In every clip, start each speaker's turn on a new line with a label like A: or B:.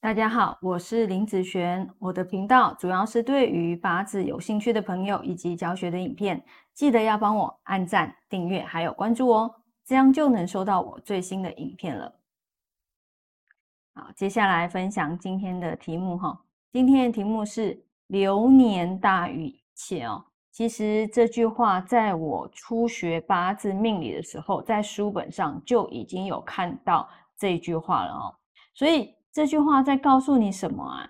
A: 大家好，我是林子璇。我的频道主要是对于八字有兴趣的朋友以及教学的影片，记得要帮我按赞、订阅还有关注哦，这样就能收到我最新的影片了。好，接下来分享今天的题目哈。今天的题目是“流年大于一切”哦。其实这句话在我初学八字命理的时候，在书本上就已经有看到这句话了哦，所以。这句话在告诉你什么啊？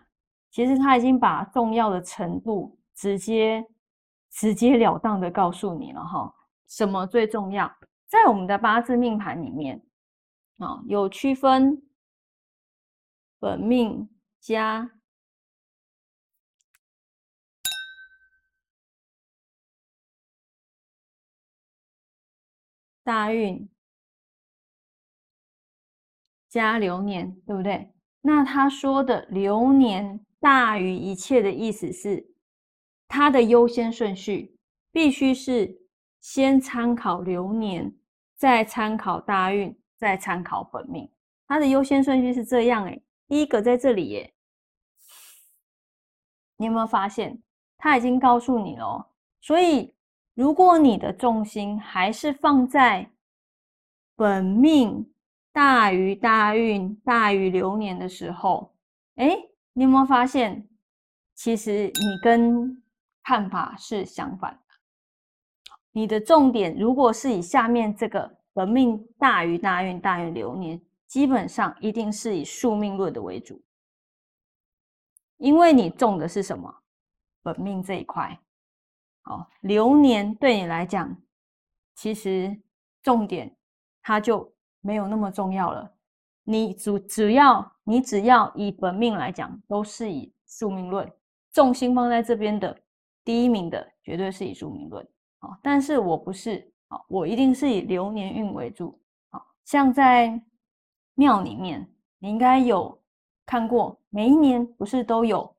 A: 其实他已经把重要的程度直接、直截了当的告诉你了哈。什么最重要？在我们的八字命盘里面啊，有区分本命加大运加流年，对不对？那他说的流年大于一切的意思是，他的优先顺序必须是先参考流年，再参考大运，再参考本命。他的优先顺序是这样诶，第一个在这里耶，你有没有发现他已经告诉你了？所以如果你的重心还是放在本命。大于大运大于流年的时候，哎，你有没有发现，其实你跟看法是相反的。你的重点如果是以下面这个本命大于大运大于流年，基本上一定是以宿命论的为主，因为你重的是什么？本命这一块。好，流年对你来讲，其实重点它就。没有那么重要了。你主只要你只要以本命来讲，都是以宿命论重心放在这边的第一名的，绝对是以宿命论啊。但是我不是啊，我一定是以流年运为主啊。像在庙里面，你应该有看过，每一年不是都有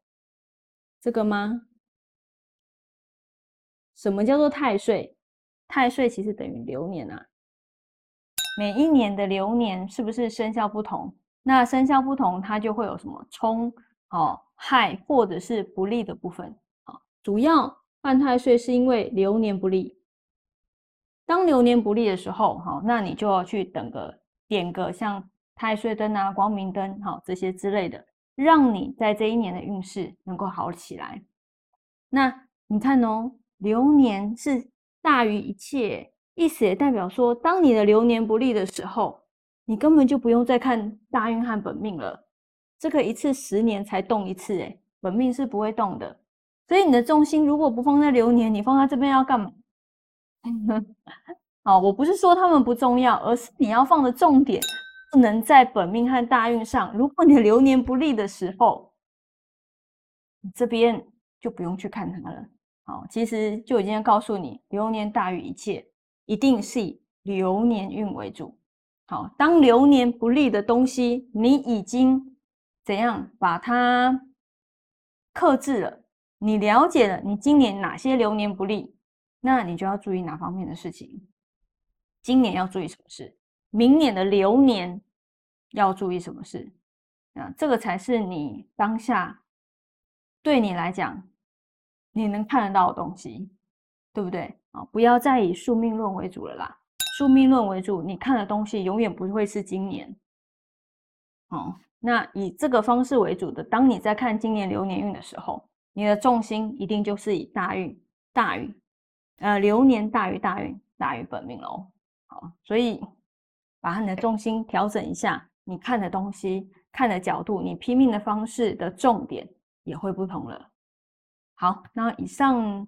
A: 这个吗？什么叫做太岁？太岁其实等于流年啊。每一年的流年是不是生肖不同？那生肖不同，它就会有什么冲、哦害或者是不利的部分啊？主要犯太岁是因为流年不利。当流年不利的时候，哈，那你就要去等个点个像太岁灯啊、光明灯，哈，这些之类的，让你在这一年的运势能够好起来。那你看哦，流年是大于一切。意思也代表说，当你的流年不利的时候，你根本就不用再看大运和本命了。这个一次十年才动一次，诶本命是不会动的。所以你的重心如果不放在流年，你放在这边要干嘛？好，我不是说他们不重要，而是你要放的重点不能在本命和大运上。如果你的流年不利的时候，你这边就不用去看它了。好，其实就已经告诉你，流年大于一切。一定是以流年运为主。好，当流年不利的东西，你已经怎样把它克制了？你了解了你今年哪些流年不利，那你就要注意哪方面的事情。今年要注意什么事？明年的流年要注意什么事？啊，这个才是你当下对你来讲你能看得到的东西，对不对？啊，不要再以宿命论为主了啦！宿命论为主，你看的东西永远不会是今年。哦，那以这个方式为主的，当你在看今年流年运的时候，你的重心一定就是以大运大运，呃，流年大于大运大于本命喽。好，所以把你的重心调整一下，你看的东西、看的角度，你拼命的方式的重点也会不同了。好，那以上。